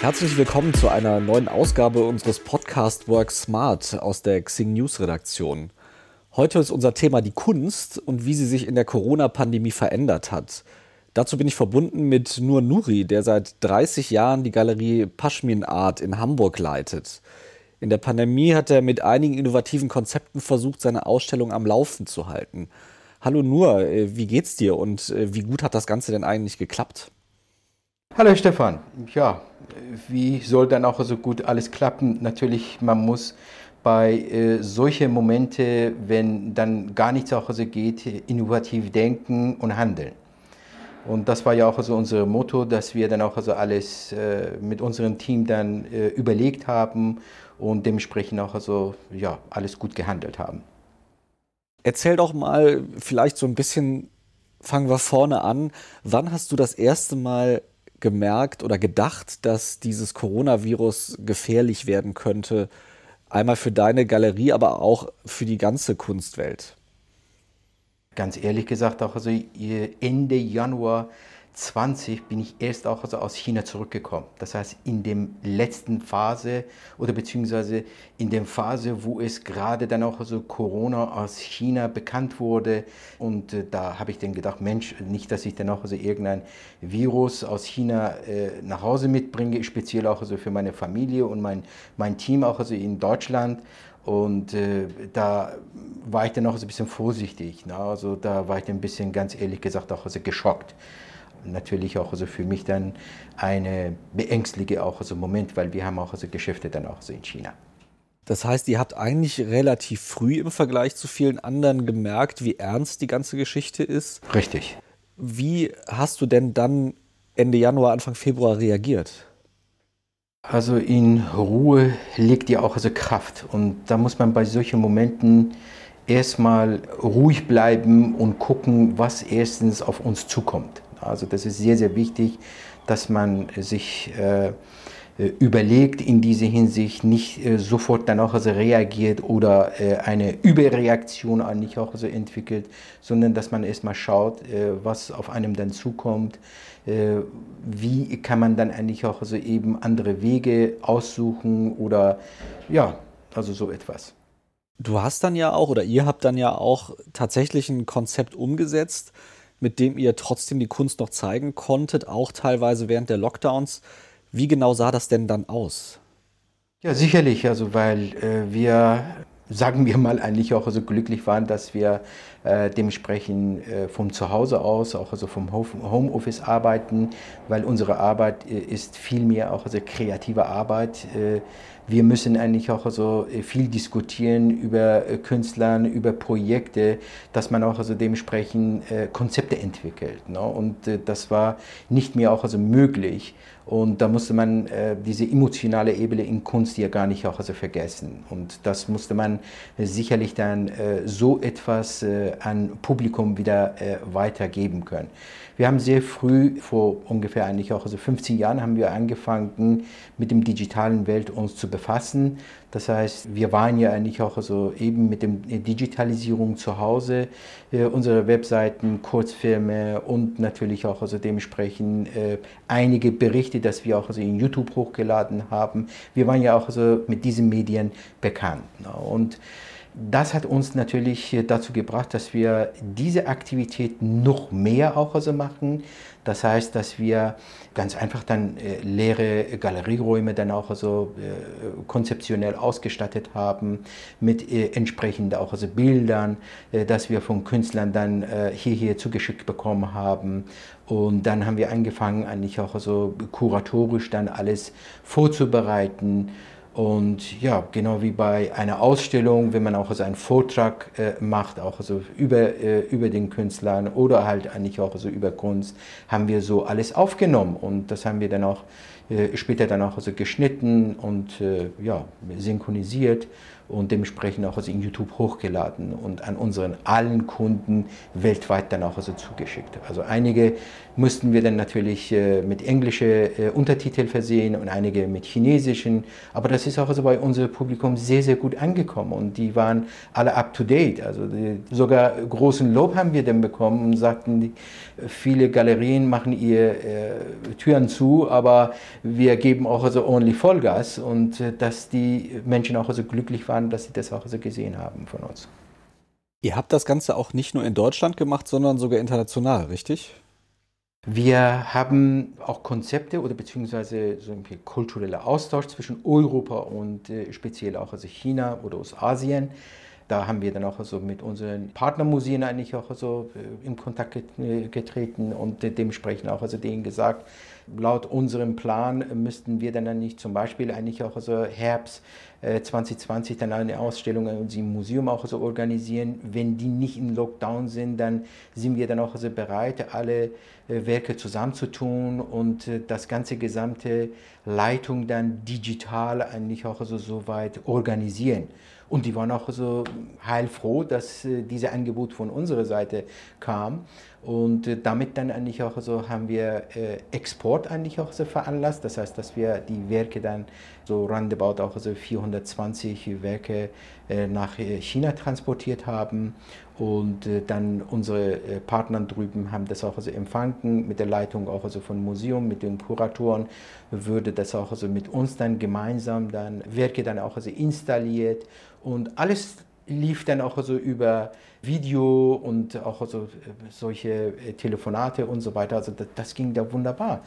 Herzlich willkommen zu einer neuen Ausgabe unseres Podcast Work Smart aus der Xing News Redaktion. Heute ist unser Thema die Kunst und wie sie sich in der Corona-Pandemie verändert hat. Dazu bin ich verbunden mit Nur Nuri, der seit 30 Jahren die Galerie Pashmin Art in Hamburg leitet. In der Pandemie hat er mit einigen innovativen Konzepten versucht, seine Ausstellung am Laufen zu halten. Hallo Nur, äh, wie geht's dir und äh, wie gut hat das Ganze denn eigentlich geklappt? Hallo Stefan. Ja, wie soll dann auch so gut alles klappen? Natürlich, man muss bei äh, solchen Momente, wenn dann gar nichts auch so geht, innovativ denken und handeln. Und das war ja auch so unser Motto, dass wir dann auch also alles äh, mit unserem Team dann äh, überlegt haben und dementsprechend auch also ja alles gut gehandelt haben. Erzähl doch mal vielleicht so ein bisschen, fangen wir vorne an. Wann hast du das erste Mal gemerkt oder gedacht, dass dieses Coronavirus gefährlich werden könnte? Einmal für deine Galerie, aber auch für die ganze Kunstwelt. Ganz ehrlich gesagt, auch also Ende Januar 20 bin ich erst auch also aus China zurückgekommen. Das heißt, in der letzten Phase oder beziehungsweise in der Phase, wo es gerade dann auch also Corona aus China bekannt wurde. Und äh, da habe ich dann gedacht, Mensch, nicht, dass ich dann auch also irgendein Virus aus China äh, nach Hause mitbringe, speziell auch also für meine Familie und mein, mein Team auch also in Deutschland. Und äh, da war ich dann auch so ein bisschen vorsichtig. Ne? Also da war ich dann ein bisschen, ganz ehrlich gesagt, auch also geschockt natürlich auch also für mich dann eine beängstigende auch also Moment, weil wir haben auch also Geschäfte dann auch so in China. Das heißt, ihr habt eigentlich relativ früh im Vergleich zu vielen anderen gemerkt, wie ernst die ganze Geschichte ist. Richtig. Wie hast du denn dann Ende Januar, Anfang Februar reagiert? Also in Ruhe liegt ja auch also Kraft und da muss man bei solchen Momenten erstmal ruhig bleiben und gucken, was erstens auf uns zukommt. Also das ist sehr, sehr wichtig, dass man sich äh, überlegt in dieser Hinsicht, nicht äh, sofort dann auch also reagiert oder äh, eine Überreaktion an nicht auch so entwickelt, sondern dass man erstmal schaut, äh, was auf einem dann zukommt, äh, wie kann man dann eigentlich auch so eben andere Wege aussuchen oder ja, also so etwas. Du hast dann ja auch oder ihr habt dann ja auch tatsächlich ein Konzept umgesetzt, mit dem ihr trotzdem die Kunst noch zeigen konntet, auch teilweise während der Lockdowns. Wie genau sah das denn dann aus? Ja, sicherlich, also weil äh, wir, sagen wir mal, eigentlich auch so glücklich waren, dass wir äh, dementsprechend äh, vom Zuhause aus, auch also vom Homeoffice arbeiten, weil unsere Arbeit äh, ist viel mehr auch also kreative Arbeit. Äh, wir müssen eigentlich auch so äh, viel diskutieren über äh, Künstlern, über Projekte, dass man auch also dementsprechend äh, Konzepte entwickelt. Ne? Und das war nicht mehr auch also möglich. Und da musste man äh, diese emotionale Ebene in Kunst ja gar nicht auch also vergessen. Und das musste man äh, sicherlich dann äh, so etwas an Publikum wieder weitergeben können. Wir haben sehr früh, vor ungefähr eigentlich auch also 15 Jahren, haben wir angefangen, mit dem digitalen Welt uns zu befassen. Das heißt, wir waren ja eigentlich auch also eben mit der Digitalisierung zu Hause, äh, unsere Webseiten, Kurzfilme und natürlich auch also dementsprechend äh, einige Berichte, dass wir auch also in YouTube hochgeladen haben. Wir waren ja auch also mit diesen Medien bekannt. Ne? Und das hat uns natürlich dazu gebracht, dass wir diese Aktivität noch mehr auch also machen. Das heißt, dass wir ganz einfach dann äh, leere Galerieräume dann auch also äh, konzeptionell ausgestattet haben mit äh, entsprechend auch also Bildern, äh, dass wir von Künstlern dann äh, hierher zugeschickt bekommen haben. Und dann haben wir angefangen, eigentlich auch also kuratorisch dann alles vorzubereiten. Und ja, genau wie bei einer Ausstellung, wenn man auch also einen Vortrag äh, macht, auch also über, äh, über den Künstlern oder halt eigentlich auch also über Kunst, haben wir so alles aufgenommen. Und das haben wir dann auch äh, später dann auch also geschnitten und äh, ja, synchronisiert. Und dementsprechend auch also in YouTube hochgeladen und an unseren allen Kunden weltweit dann auch also zugeschickt. Also einige mussten wir dann natürlich äh, mit englischen äh, Untertitel versehen und einige mit chinesischen, aber das ist auch also bei unserem Publikum sehr, sehr gut angekommen und die waren alle up to date. Also die, sogar großen Lob haben wir dann bekommen und sagten, viele Galerien machen ihr äh, Türen zu, aber wir geben auch also ordentlich Vollgas und äh, dass die Menschen auch also glücklich waren, dass sie das auch so gesehen haben von uns. Ihr habt das Ganze auch nicht nur in Deutschland gemacht, sondern sogar international, richtig? Wir haben auch Konzepte oder beziehungsweise so ein kultureller Austausch zwischen Europa und äh, speziell auch also China oder aus Asien. Da haben wir dann auch also mit unseren Partnermuseen eigentlich auch also äh, in Kontakt getreten und dementsprechend auch also denen gesagt, laut unserem Plan müssten wir dann nicht zum Beispiel eigentlich auch also Herbst 2020 äh, dann eine Ausstellung im Museum auch so organisieren. Wenn die nicht in Lockdown sind, dann sind wir dann auch so bereit, alle äh, Werke zusammenzutun und das ganze gesamte Leitung dann digital eigentlich auch so, so weit organisieren. Und die waren auch so heilfroh, dass äh, dieses Angebot von unserer Seite kam. Und äh, damit dann eigentlich auch so haben wir äh, Export eigentlich auch so veranlasst. Das heißt, dass wir die Werke dann so roundabout auch so 420 Werke nach China transportiert haben. Und dann unsere Partner drüben haben das auch also empfangen mit der Leitung auch also von Museum, mit den Kuratoren würde das auch also mit uns dann gemeinsam dann Werke dann auch also installiert und alles lief dann auch so über Video und auch so solche Telefonate und so weiter. Also das, das ging da wunderbar.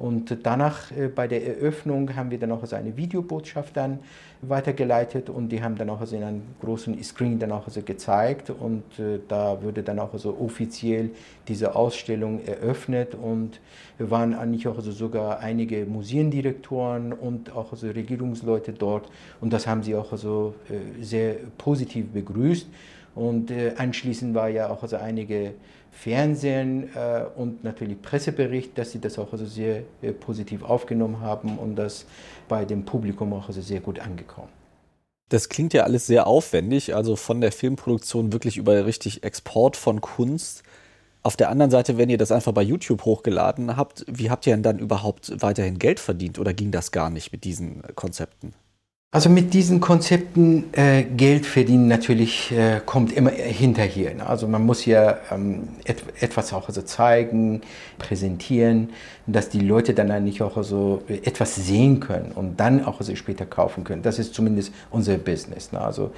Und danach äh, bei der Eröffnung haben wir dann auch so eine Videobotschaft dann weitergeleitet und die haben dann auch so in einem großen Screen dann auch so gezeigt und äh, da wurde dann auch so offiziell diese Ausstellung eröffnet und waren eigentlich auch so sogar einige Museendirektoren und auch so Regierungsleute dort und das haben sie auch so äh, sehr positiv begrüßt. Und anschließend war ja auch also einige Fernsehen äh, und natürlich Pressebericht, dass sie das auch also sehr äh, positiv aufgenommen haben und das bei dem Publikum auch also sehr gut angekommen. Das klingt ja alles sehr aufwendig, also von der Filmproduktion wirklich über richtig Export von Kunst. Auf der anderen Seite, wenn ihr das einfach bei YouTube hochgeladen habt, wie habt ihr denn dann überhaupt weiterhin Geld verdient oder ging das gar nicht mit diesen Konzepten? Also mit diesen Konzepten äh, Geld verdienen natürlich äh, kommt immer hinterher. Ne? Also man muss ja ähm, et etwas auch also zeigen, präsentieren, dass die Leute dann eigentlich auch so etwas sehen können und dann auch also später kaufen können. Das ist zumindest unser Business. Ne? Also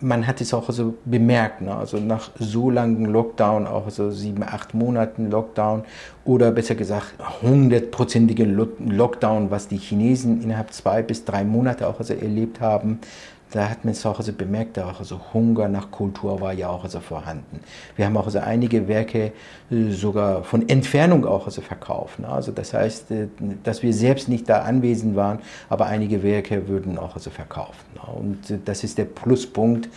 man hat es auch so bemerkt. Ne? Also nach so langen Lockdown, auch so sieben, acht Monaten Lockdown oder besser gesagt hundertprozentigen Lockdown, was die Chinesen innerhalb zwei bis drei Monate auch also erlebt haben, da hat man es auch also bemerkt, auch also Hunger nach Kultur war ja auch also vorhanden. Wir haben auch also einige Werke äh, sogar von Entfernung auch also verkauft. Ne? Also das heißt, äh, dass wir selbst nicht da anwesend waren, aber einige Werke würden auch also verkauft. Ne? Und äh, das ist der Pluspunkt,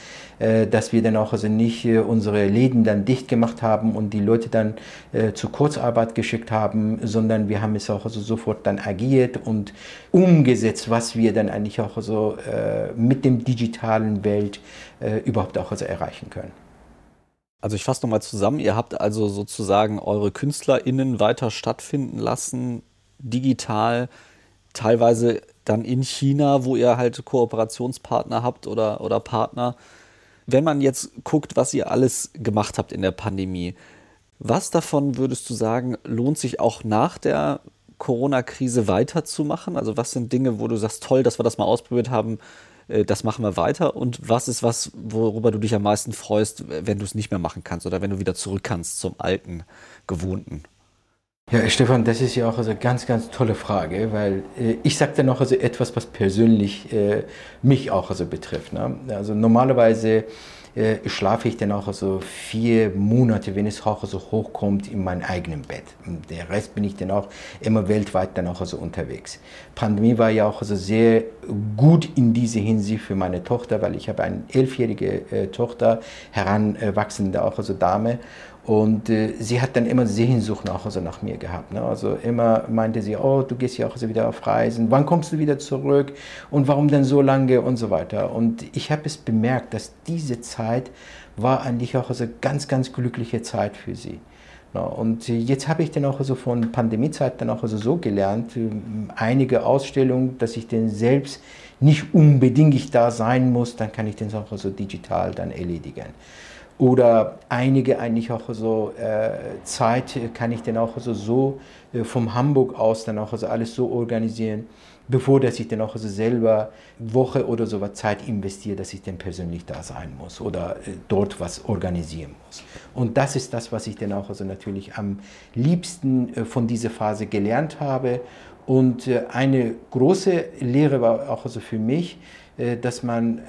dass wir dann auch also nicht unsere Läden dann dicht gemacht haben und die Leute dann zur Kurzarbeit geschickt haben, sondern wir haben es auch also sofort dann agiert und umgesetzt, was wir dann eigentlich auch so mit dem digitalen Welt äh, überhaupt auch also erreichen können. Also ich fasse nochmal zusammen, ihr habt also sozusagen eure KünstlerInnen weiter stattfinden lassen, digital, teilweise dann in China, wo ihr halt Kooperationspartner habt oder, oder Partner. Wenn man jetzt guckt, was ihr alles gemacht habt in der Pandemie, was davon würdest du sagen, lohnt sich auch nach der Corona-Krise weiterzumachen? Also was sind Dinge, wo du sagst, toll, dass wir das mal ausprobiert haben, das machen wir weiter und was ist was, worüber du dich am meisten freust, wenn du es nicht mehr machen kannst oder wenn du wieder zurück kannst zum alten, gewohnten? Ja, Stefan, das ist ja auch eine ganz, ganz tolle Frage, weil äh, ich sagte noch also etwas, was persönlich äh, mich auch also betrifft. Ne? Also normalerweise äh, schlafe ich dann auch also vier Monate, wenn es auch so hochkommt, in meinem eigenen Bett. Und der Rest bin ich dann auch immer weltweit dann auch also unterwegs. Pandemie war ja auch also sehr gut in dieser Hinsicht für meine Tochter, weil ich habe eine elfjährige äh, Tochter, heranwachsende auch also Dame. Und äh, sie hat dann immer Sehnsucht auch also nach mir gehabt. Ne? Also immer meinte sie, oh, du gehst ja auch wieder auf Reisen, wann kommst du wieder zurück und warum denn so lange und so weiter. Und ich habe es bemerkt, dass diese Zeit war eigentlich auch also ganz, ganz glückliche Zeit für sie. Ja, und jetzt habe ich dann auch also von Pandemiezeit dann auch also so gelernt, ähm, einige Ausstellungen, dass ich denn selbst nicht unbedingt da sein muss, dann kann ich den auch also digital dann erledigen. Oder einige eigentlich auch so äh, Zeit kann ich dann auch so, so äh, vom Hamburg aus dann auch so alles so organisieren, bevor dass ich dann auch so selber Woche oder so was Zeit investiere, dass ich dann persönlich da sein muss oder äh, dort was organisieren muss. Und das ist das, was ich dann auch also natürlich am liebsten äh, von dieser Phase gelernt habe. Und äh, eine große Lehre war auch also für mich, äh, dass man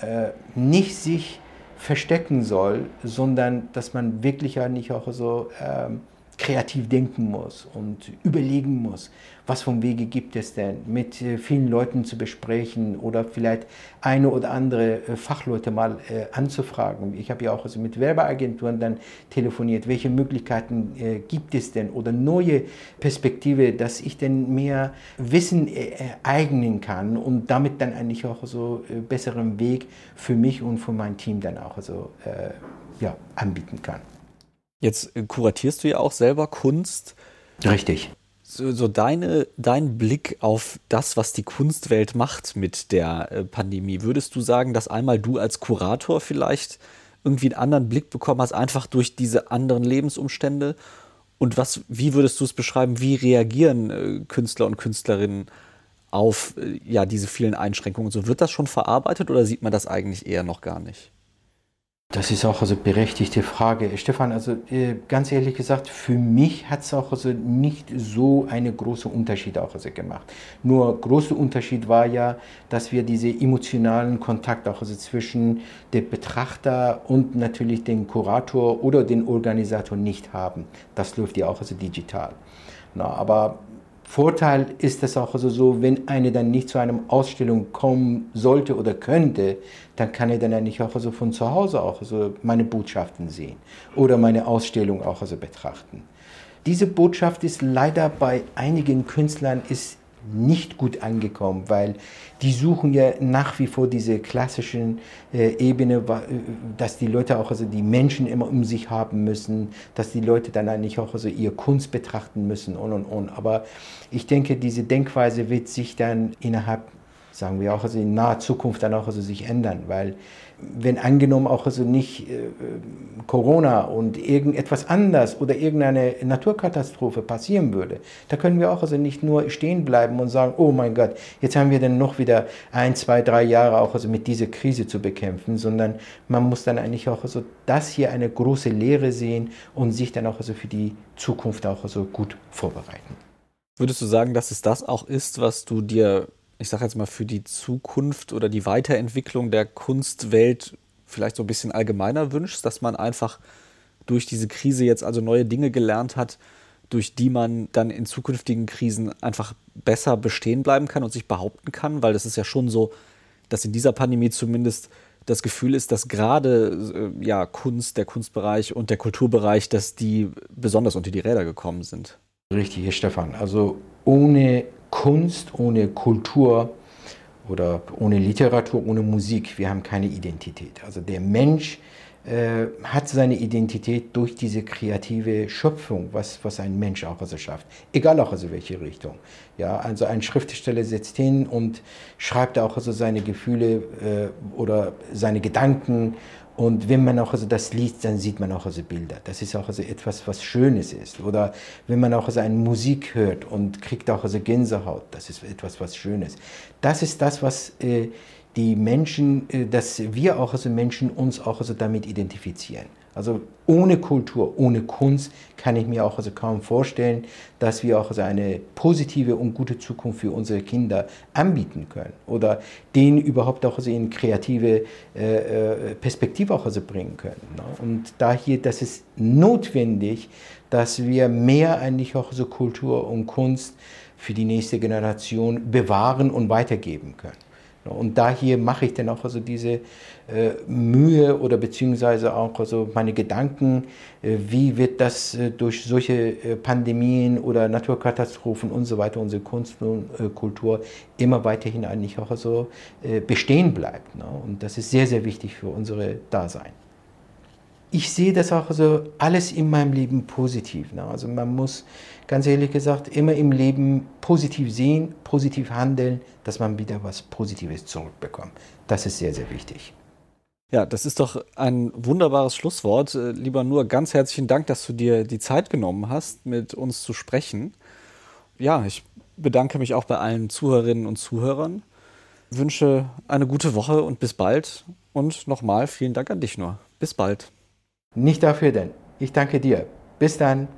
nicht sich verstecken soll, sondern dass man wirklich ja nicht auch so ähm, kreativ denken muss und überlegen muss, was von Wege gibt es denn, mit äh, vielen Leuten zu besprechen oder vielleicht eine oder andere äh, Fachleute mal äh, anzufragen. Ich habe ja auch also mit Werbeagenturen dann telefoniert, welche Möglichkeiten gibt es denn oder neue Perspektive, dass ich denn mehr Wissen äh, eignen kann und damit dann eigentlich auch so besseren Weg für mich und für mein Team dann auch also, ja, anbieten kann. Jetzt äh, kuratierst du ja auch selber Kunst. Richtig. So, so deine, dein Blick auf das, was die Kunstwelt macht mit der äh, Pandemie. Würdest du sagen, dass einmal du als Kurator vielleicht irgendwie einen anderen Blick bekommen hast, einfach durch diese anderen Lebensumstände? Und was, wie würdest du es beschreiben? Wie reagieren äh, Künstler und Künstlerinnen auf ja, diese vielen Einschränkungen? So wird das schon verarbeitet oder sieht man das eigentlich eher noch gar nicht? Das ist auch also berechtigte Frage. Stefan, also äh, ganz ehrlich gesagt, für mich hat es auch also nicht so einen großen Unterschied auch also gemacht. Nur großer Unterschied war ja, dass wir diese emotionalen Kontakt auch also zwischen dem Betrachter und natürlich dem Kurator oder dem Organisator nicht haben. Das läuft ja auch also digital. Na, aber Vorteil ist es auch also so, wenn eine dann nicht zu einer Ausstellung kommen sollte oder könnte, dann kann er dann eigentlich auch also von zu Hause auch also meine Botschaften sehen oder meine Ausstellung auch also betrachten. Diese Botschaft ist leider bei einigen Künstlern ist nicht gut angekommen, weil die suchen ja nach wie vor diese klassischen äh, Ebene, äh, dass die Leute auch also die Menschen immer um sich haben müssen, dass die Leute dann eigentlich auch also ihr Kunst betrachten müssen und und und. Aber ich denke, diese Denkweise wird sich dann innerhalb sagen wir auch also in naher Zukunft dann auch also sich ändern, weil wenn angenommen auch also nicht äh, Corona und irgendetwas anders oder irgendeine Naturkatastrophe passieren würde, da können wir auch also nicht nur stehen bleiben und sagen, oh mein Gott, jetzt haben wir dann noch wieder ein, zwei, drei Jahre auch also mit dieser Krise zu bekämpfen, sondern man muss dann eigentlich auch also das hier eine große Lehre sehen und sich dann auch also für die Zukunft auch also gut vorbereiten. Würdest du sagen, dass es das auch ist, was du dir ich sage jetzt mal, für die Zukunft oder die Weiterentwicklung der Kunstwelt vielleicht so ein bisschen allgemeiner wünschst, dass man einfach durch diese Krise jetzt also neue Dinge gelernt hat, durch die man dann in zukünftigen Krisen einfach besser bestehen bleiben kann und sich behaupten kann, weil das ist ja schon so, dass in dieser Pandemie zumindest das Gefühl ist, dass gerade äh, ja, Kunst, der Kunstbereich und der Kulturbereich, dass die besonders unter die Räder gekommen sind. Richtig, Stefan. Also ohne Kunst, ohne Kultur oder ohne Literatur, ohne Musik. Wir haben keine Identität. Also der Mensch äh, hat seine Identität durch diese kreative Schöpfung, was, was ein Mensch auch also schafft. Egal auch also welche Richtung. Ja, also ein Schriftsteller sitzt hin und schreibt auch also seine Gefühle äh, oder seine Gedanken und wenn man auch also das liest, dann sieht man auch also Bilder. Das ist auch also etwas, was Schönes ist. Oder wenn man auch also eine Musik hört und kriegt auch also Gänsehaut, das ist etwas, was Schönes. Das ist das, was äh, die Menschen, äh, dass wir auch also Menschen uns auch also damit identifizieren. Also ohne Kultur, ohne Kunst kann ich mir auch also kaum vorstellen, dass wir auch also eine positive und gute Zukunft für unsere Kinder anbieten können oder denen überhaupt auch also in kreative äh, äh Perspektive auch also bringen können. Ne? Und daher, das ist notwendig, dass wir mehr eigentlich auch so Kultur und Kunst für die nächste Generation bewahren und weitergeben können. Und daher mache ich dann auch also diese äh, Mühe oder beziehungsweise auch also meine Gedanken, äh, wie wird das äh, durch solche äh, Pandemien oder Naturkatastrophen und so weiter unsere Kunst und äh, Kultur immer weiterhin eigentlich auch so äh, bestehen bleibt. Ne? Und das ist sehr, sehr wichtig für unsere Dasein ich sehe das auch so alles in meinem Leben positiv. Ne? Also man muss ganz ehrlich gesagt immer im Leben positiv sehen, positiv handeln, dass man wieder was Positives zurückbekommt. Das ist sehr, sehr wichtig. Ja, das ist doch ein wunderbares Schlusswort. Äh, lieber nur ganz herzlichen Dank, dass du dir die Zeit genommen hast, mit uns zu sprechen. Ja, ich bedanke mich auch bei allen Zuhörerinnen und Zuhörern. Wünsche eine gute Woche und bis bald. Und nochmal vielen Dank an dich nur. Bis bald. Nicht dafür denn. Ich danke dir. Bis dann.